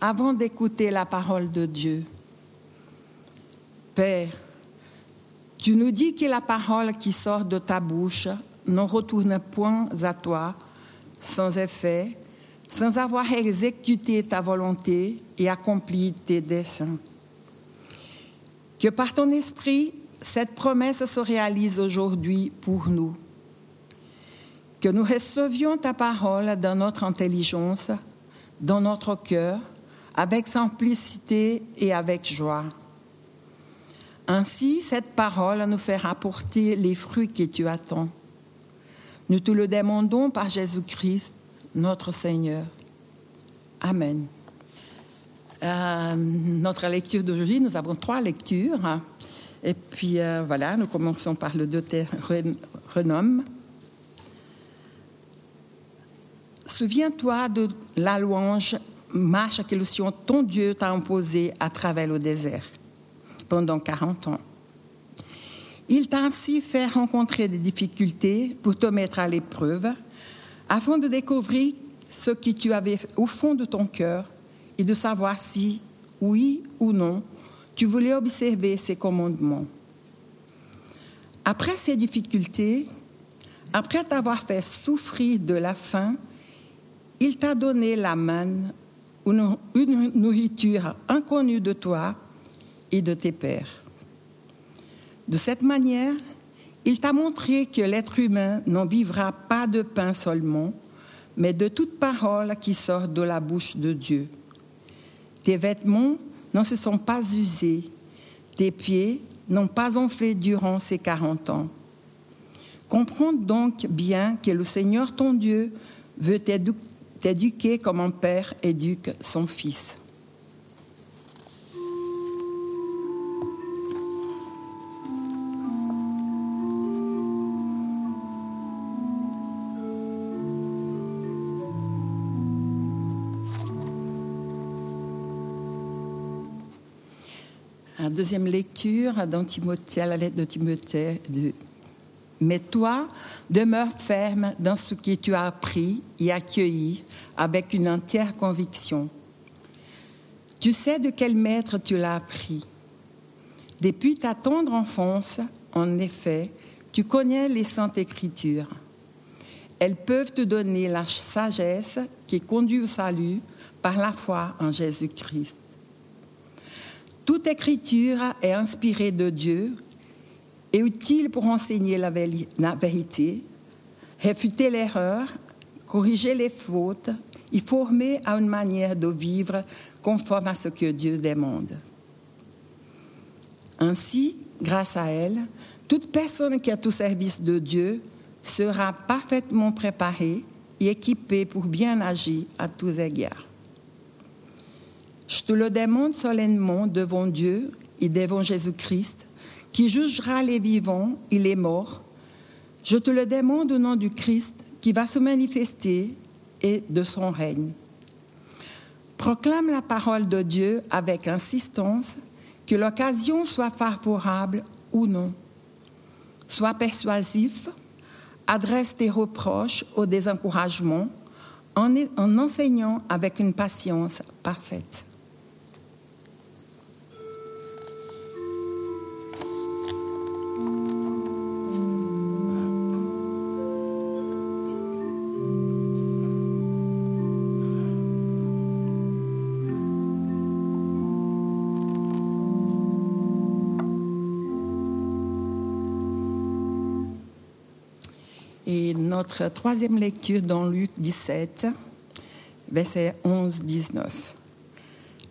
avant d'écouter la parole de Dieu. Père, tu nous dis que la parole qui sort de ta bouche ne retourne point à toi sans effet, sans avoir exécuté ta volonté et accompli tes desseins. Que par ton esprit, cette promesse se réalise aujourd'hui pour nous. Que nous recevions ta parole dans notre intelligence, dans notre cœur, avec simplicité et avec joie. Ainsi, cette parole nous fera porter les fruits que tu attends. Nous te le demandons par Jésus-Christ, notre Seigneur. Amen. Euh, notre lecture d'aujourd'hui, nous avons trois lectures. Et puis euh, voilà, nous commençons par le Deutéronome. Souviens-toi de la louange marche que le Sion, ton Dieu, t'a imposée à travers le désert pendant 40 ans. Il t'a ainsi fait rencontrer des difficultés pour te mettre à l'épreuve, afin de découvrir ce que tu avais au fond de ton cœur et de savoir si, oui ou non, tu voulais observer ses commandements. Après ces difficultés, après t'avoir fait souffrir de la faim, il t'a donné la manne une nourriture inconnue de toi et de tes pères. De cette manière, il t'a montré que l'être humain n'en vivra pas de pain seulement, mais de toute parole qui sort de la bouche de Dieu. Tes vêtements ne se sont pas usés, tes pieds n'ont pas enflé durant ces quarante ans. Comprends donc bien que le Seigneur ton Dieu veut t'éduquer comme un père éduque son fils. deuxième lecture Timothée, à la lettre de Timothée. De... Mais toi, demeure ferme dans ce que tu as appris et accueilli avec une entière conviction. Tu sais de quel maître tu l'as appris. Depuis ta tendre enfance, en effet, tu connais les saintes écritures. Elles peuvent te donner la sagesse qui conduit au salut par la foi en Jésus-Christ. Toute écriture est inspirée de Dieu et utile pour enseigner la vérité, réfuter l'erreur, corriger les fautes et former à une manière de vivre conforme à ce que Dieu demande. Ainsi, grâce à elle, toute personne qui est au service de Dieu sera parfaitement préparée et équipée pour bien agir à tous égards. Je te le demande solennellement devant Dieu et devant Jésus-Christ, qui jugera les vivants et les morts. Je te le demande au nom du Christ qui va se manifester et de son règne. Proclame la parole de Dieu avec insistance, que l'occasion soit favorable ou non. Sois persuasif, adresse tes reproches au désencouragement en, en enseignant avec une patience parfaite. Et notre troisième lecture dans Luc 17, verset 11-19.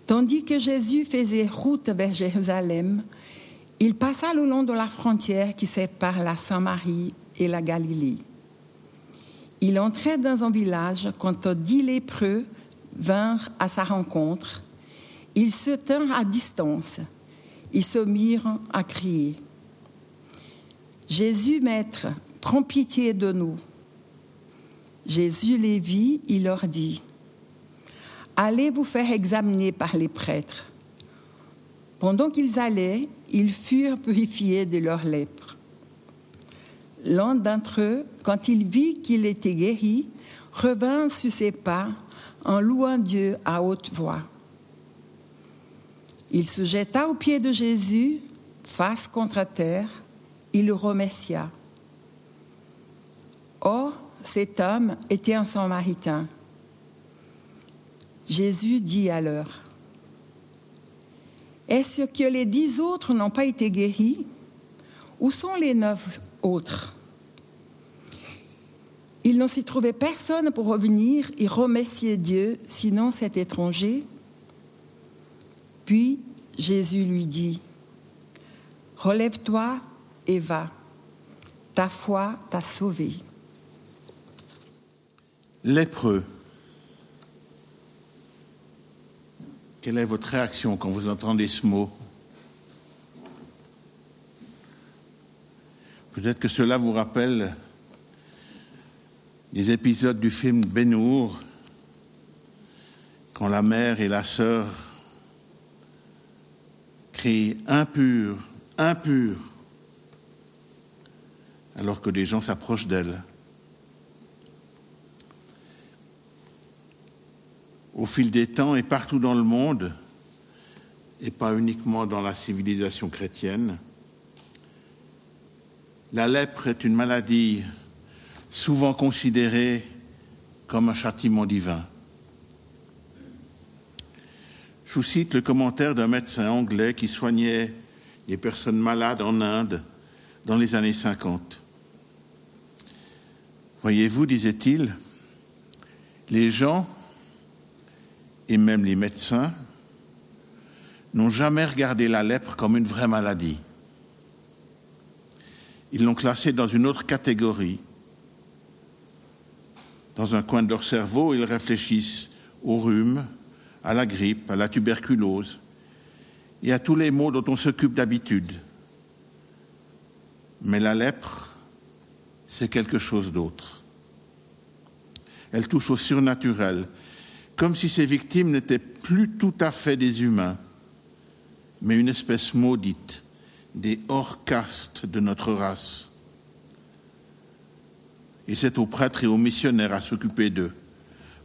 Tandis que Jésus faisait route vers Jérusalem, il passa le long de la frontière qui sépare la Samarie et la Galilée. Il entrait dans un village quand dix lépreux vinrent à sa rencontre Ils se tinrent à distance. Ils se mirent à crier. Jésus, Maître, prends pitié de nous. Jésus les vit, il leur dit, Allez vous faire examiner par les prêtres. Pendant qu'ils allaient, ils furent purifiés de leur lèpre. L'un d'entre eux, quand il vit qu'il était guéri, revint sur ses pas en louant Dieu à haute voix. Il se jeta aux pieds de Jésus, face contre terre, il le remercia. Or, cet homme était un samaritain. Jésus dit alors, Est-ce que les dix autres n'ont pas été guéris? Où sont les neuf autres Il ne s'y trouvait personne pour revenir et remercier Dieu, sinon cet étranger. Puis Jésus lui dit, Relève-toi et va, ta foi t'a sauvé. Lépreux. Quelle est votre réaction quand vous entendez ce mot? Peut-être que cela vous rappelle les épisodes du film Benour, quand la mère et la sœur crient impur, impur, alors que des gens s'approchent d'elle. Au fil des temps et partout dans le monde, et pas uniquement dans la civilisation chrétienne, la lèpre est une maladie souvent considérée comme un châtiment divin. Je vous cite le commentaire d'un médecin anglais qui soignait les personnes malades en Inde dans les années 50. Voyez-vous, disait-il, les gens, et même les médecins, n'ont jamais regardé la lèpre comme une vraie maladie. Ils l'ont classée dans une autre catégorie. Dans un coin de leur cerveau, ils réfléchissent au rhume, à la grippe, à la tuberculose et à tous les maux dont on s'occupe d'habitude. Mais la lèpre, c'est quelque chose d'autre. Elle touche au surnaturel, comme si ses victimes n'étaient plus tout à fait des humains, mais une espèce maudite, des hors-castes de notre race. Et c'est aux prêtres et aux missionnaires à s'occuper d'eux.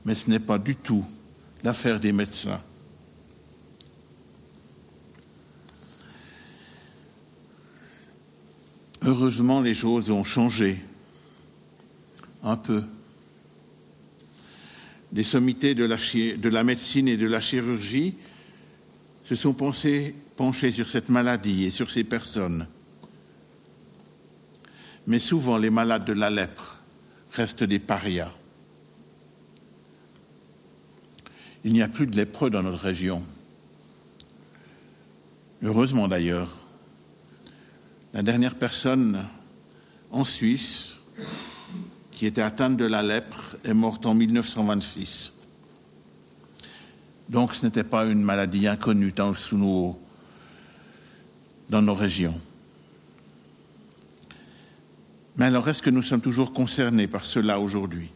Mais ce n'est pas du tout l'affaire des médecins. Heureusement, les choses ont changé un peu. Les sommités de la, de la, médecine et de la chirurgie se sont pensées, penchées sur cette maladie et sur ces personnes. Mais souvent, les malades de la lèpre restent des parias. Il n'y a plus de lépreux dans notre région. Heureusement d'ailleurs. La dernière personne en Suisse qui était atteinte de la lèpre est morte en 1926. Donc ce n'était pas une maladie inconnue dans, nos, dans nos régions. Mais alors est-ce que nous sommes toujours concernés par cela aujourd'hui?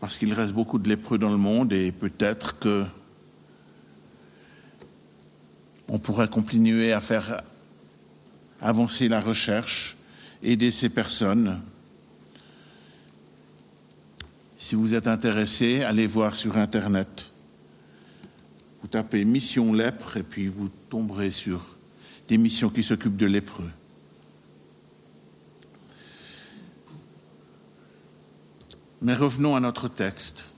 Parce qu'il reste beaucoup de lépreux dans le monde et peut-être que on pourrait continuer à faire avancer la recherche, aider ces personnes. Si vous êtes intéressé, allez voir sur Internet. Vous tapez mission lèpre et puis vous tomberez sur des missions qui s'occupent de lépreux. Mais revenons à notre texte.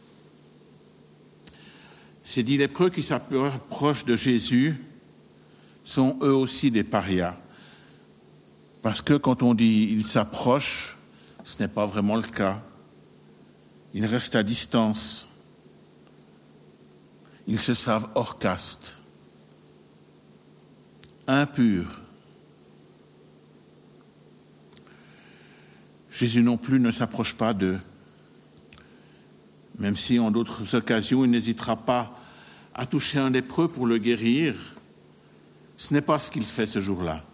Ces dix lépreux qui s'approchent de Jésus sont eux aussi des parias. Parce que quand on dit ils s'approchent, ce n'est pas vraiment le cas. Ils restent à distance. Ils se savent hors caste, impurs. Jésus non plus ne s'approche pas d'eux même si en d'autres occasions il n'hésitera pas à toucher un lépreux pour le guérir, ce n'est pas ce qu'il fait ce jour-là.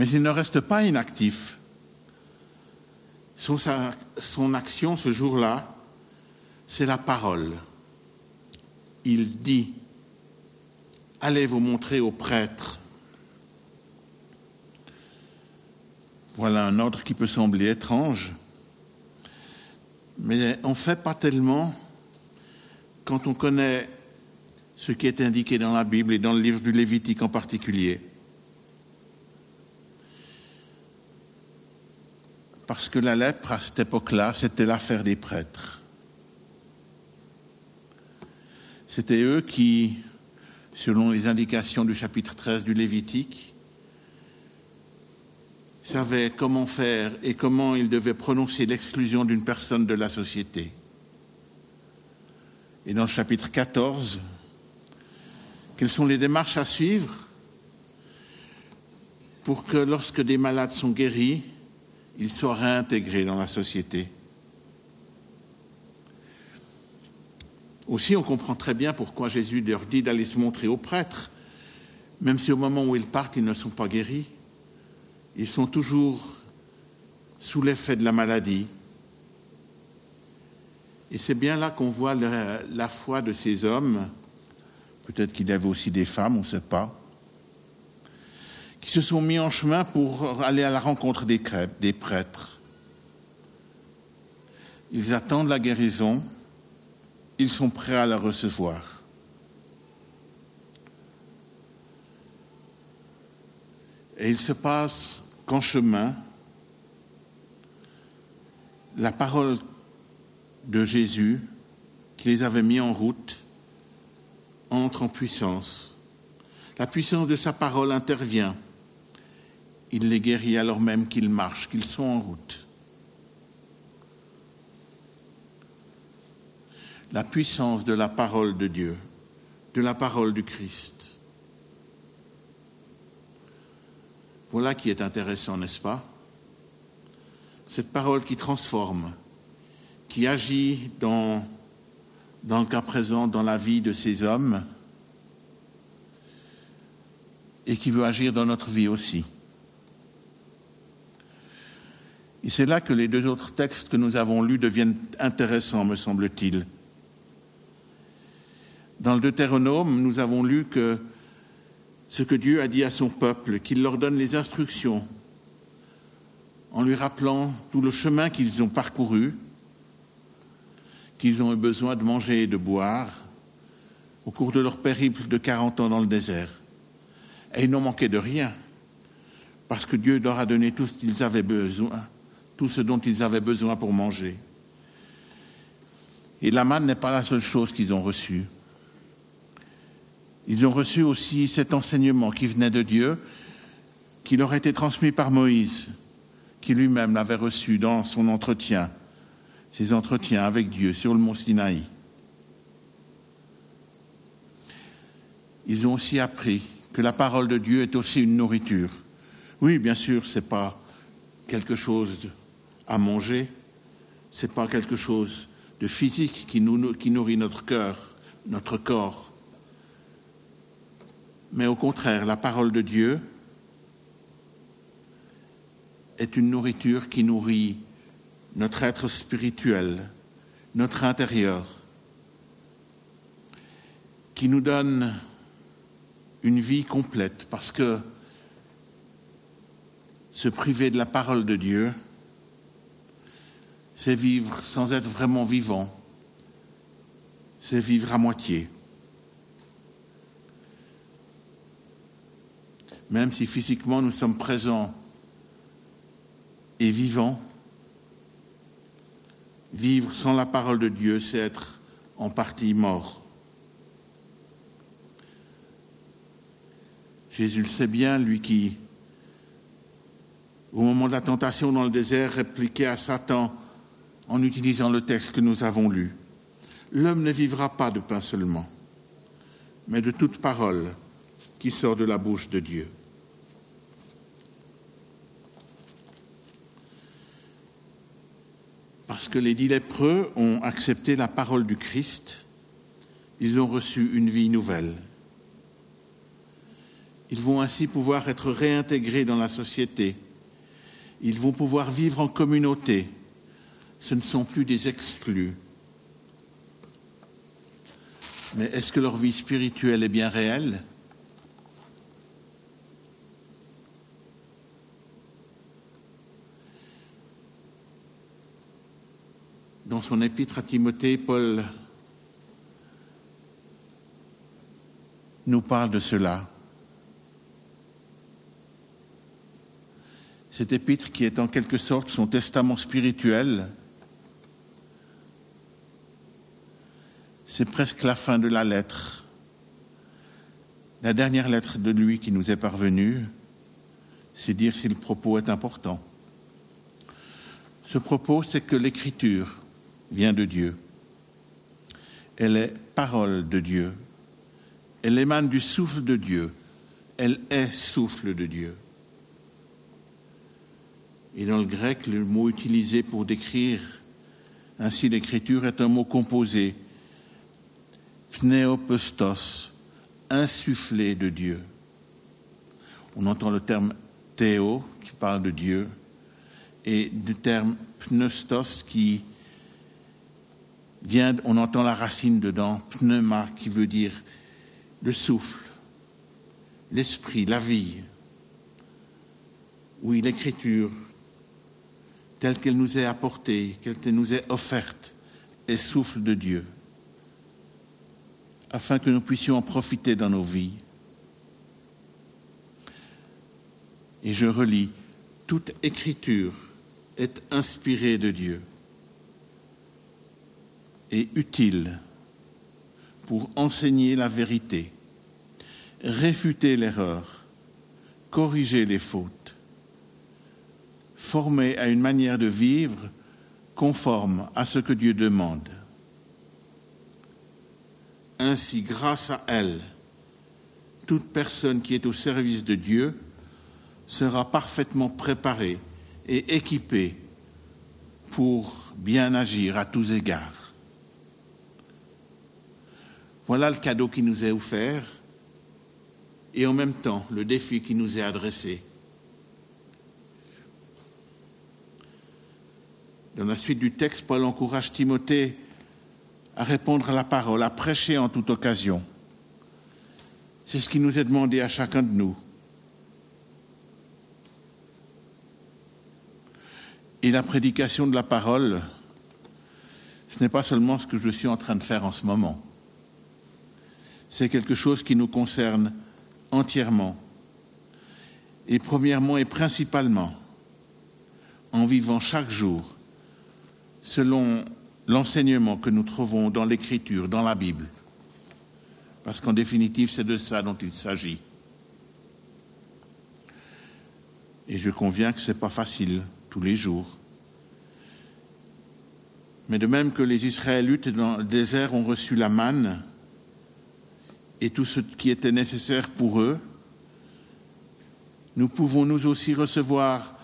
Mais il ne reste pas inactif. Son, action ce jour-là, c'est la parole. Il dit, allez vous montrer aux prêtres. Voilà un ordre qui peut sembler étrange, mais on ne fait pas tellement quand on connaît ce qui est indiqué dans la Bible et dans le livre du Lévitique en particulier. Parce que la lèpre, à cette époque-là, c'était l'affaire des prêtres. C'était eux qui, selon les indications du chapitre 13 du Lévitique, savaient comment faire et comment ils devaient prononcer l'exclusion d'une personne de la société. Et dans le chapitre 14, quelles sont les démarches à suivre pour que lorsque des malades sont guéris, ils soient réintégrés dans la société. Aussi, on comprend très bien pourquoi Jésus leur dit d'aller se montrer aux prêtres, même si au moment où ils partent, ils ne sont pas guéris. Ils sont toujours sous l'effet de la maladie. Et c'est bien là qu'on voit la, la, foi de ces hommes, peut-être qu'il y avait aussi des femmes, on ne sait pas, qui se sont mis en chemin pour aller à la rencontre des, des prêtres. Ils attendent la guérison, ils sont prêts à la recevoir. Et il se passe qu'en chemin, la parole de Jésus, qui les avait mis en route, entre en puissance. La puissance de sa parole intervient il les guérit alors même qu'ils marchent, qu'ils sont en route. La puissance de la parole de Dieu, de la parole du Christ. Voilà qui est intéressant, n'est-ce pas? Cette parole qui transforme, qui agit dans, dans le cas présent dans la vie de ces hommes et qui veut agir dans notre vie aussi. Et c'est là que les deux autres textes que nous avons lus deviennent intéressants, me semble-t-il. Dans le Deutéronome, nous avons lu que ce que Dieu a dit à son peuple, qu'il leur donne les instructions, en lui rappelant tout le chemin qu'ils ont parcouru, qu'ils ont eu besoin de manger et de boire au cours de leur périple de 40 ans dans le désert. Et ils n'ont manqué de rien, parce que Dieu leur a donné tout ce qu'ils avaient besoin tout ce dont ils avaient besoin pour manger. Et la manne n'est pas la seule chose qu'ils ont reçue. Ils ont reçu aussi cet enseignement qui venait de Dieu, qui leur a été transmis par Moïse, qui lui-même l'avait reçu dans son entretien, ses entretiens avec Dieu sur le mont Sinaï. Ils ont aussi appris que la parole de Dieu est aussi une nourriture. Oui, bien sûr, ce n'est pas quelque chose à manger, ce n'est pas quelque chose de physique qui, qui nourrit notre cœur, notre corps. Mais au contraire, la parole de Dieu est une nourriture qui nourrit notre être spirituel, notre intérieur, qui nous donne une vie complète, parce que se priver de la parole de Dieu, c'est vivre sans être vraiment vivant, c'est vivre à moitié. Même si physiquement nous sommes présents et vivants, vivre sans la parole de Dieu, c'est être en partie mort. Jésus le sait bien, lui qui, au moment de la tentation dans le désert, répliquait à Satan, en utilisant le texte que nous avons lu. L'homme ne vivra pas de pain seulement, mais de toute parole qui sort de la bouche de Dieu. Parce que les dix lépreux ont accepté la parole du Christ, ils ont reçu une vie nouvelle. Ils vont ainsi pouvoir être réintégrés dans la société. Ils vont pouvoir vivre en communauté. Ce ne sont plus des exclus. Mais est-ce que leur vie spirituelle est bien réelle? Dans son épître à Timothée, Paul nous parle de cela. Cet épître qui est en quelque sorte son testament spirituel, c'est presque la fin de la lettre. La dernière lettre de lui qui nous est parvenue, c'est dire si le propos est important. Ce propos, c'est que l'écriture vient de Dieu. Elle est parole de Dieu. Elle émane du souffle de Dieu. Elle est souffle de Dieu. Et dans le grec, le mot utilisé pour décrire ainsi l'écriture est un mot composé, pneopestos, insufflé de Dieu. On entend le terme théo qui parle de Dieu et du terme pneustos qui vient, on entend la racine dedans, pneuma qui veut dire le souffle, l'esprit, la vie. Oui, l'écriture telle qu'elle nous est apportée, qu'elle nous est offerte, est souffle de Dieu, afin que nous puissions en profiter dans nos vies. Et je relis, toute écriture est inspirée de Dieu et utile pour enseigner la vérité, réfuter l'erreur, corriger les fautes formée à une manière de vivre conforme à ce que Dieu demande. Ainsi, grâce à elle, toute personne qui est au service de Dieu sera parfaitement préparée et équipée pour bien agir à tous égards. Voilà le cadeau qui nous est offert et en même temps le défi qui nous est adressé. Dans la suite du texte, Paul encourage Timothée à répondre à la parole, à prêcher en toute occasion. C'est ce qui nous est demandé à chacun de nous. Et la prédication de la parole, ce n'est pas seulement ce que je suis en train de faire en ce moment. C'est quelque chose qui nous concerne entièrement. Et premièrement et principalement, en vivant chaque jour selon l'enseignement que nous trouvons dans l'Écriture, dans la Bible. Parce qu'en définitive, c'est de ça dont il s'agit. Et je conviens que ce n'est pas facile tous les jours. Mais de même que les Israélites dans le désert ont reçu la manne et tout ce qui était nécessaire pour eux, nous pouvons nous aussi recevoir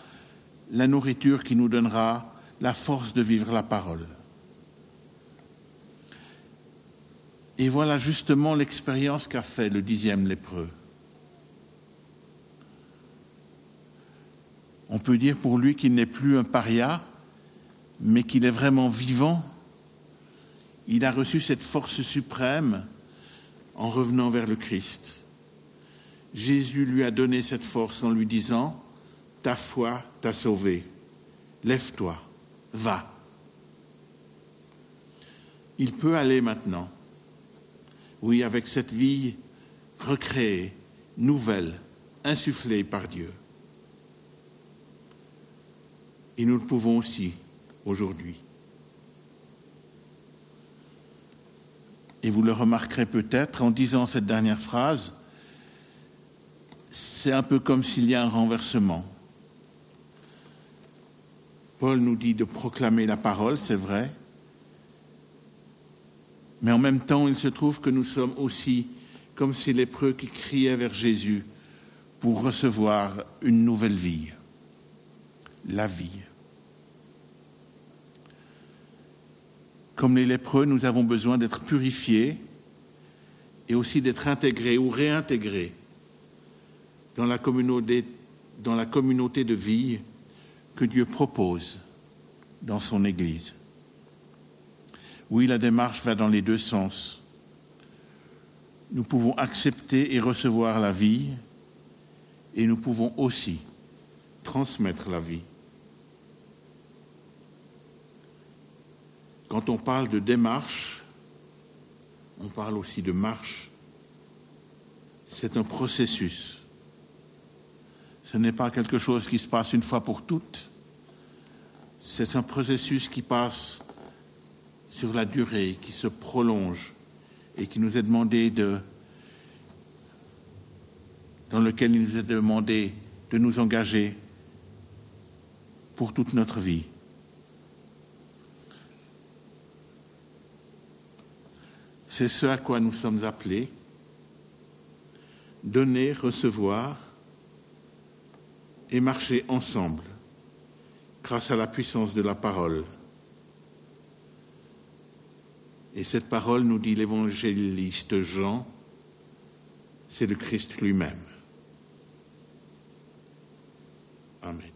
la nourriture qui nous donnera la force de vivre la parole. Et voilà justement l'expérience qu'a fait le dixième lépreux. On peut dire pour lui qu'il n'est plus un paria, mais qu'il est vraiment vivant. Il a reçu cette force suprême en revenant vers le Christ. Jésus lui a donné cette force en lui disant, Ta foi t'a sauvé, lève-toi va. Il peut aller maintenant, oui, avec cette vie recréée, nouvelle, insufflée par Dieu. Et nous le pouvons aussi aujourd'hui. Et vous le remarquerez peut-être en disant cette dernière phrase, c'est un peu comme s'il y a un renversement. Paul nous dit de proclamer la parole, c'est vrai, mais en même temps, il se trouve que nous sommes aussi comme ces lépreux qui criaient vers Jésus pour recevoir une nouvelle vie, la vie. Comme les lépreux, nous avons besoin d'être purifiés et aussi d'être intégrés ou réintégrés dans la communauté, de vie que Dieu propose dans son Église. Oui, la démarche va dans les deux sens. Nous pouvons accepter et recevoir la vie et nous pouvons aussi transmettre la vie. Quand on parle de démarche, on parle aussi de marche. C'est un processus. Ce n'est pas quelque chose qui se passe une fois pour toutes. C'est un processus qui passe sur la durée, qui se prolonge et qui nous est demandé de, dans lequel il nous est demandé de nous engager pour toute notre vie. C'est ce à quoi nous sommes appelés, donner, recevoir et marcher ensemble grâce à la puissance de la parole. Et cette parole, nous dit l'évangéliste Jean, c'est le Christ lui-même. Amen.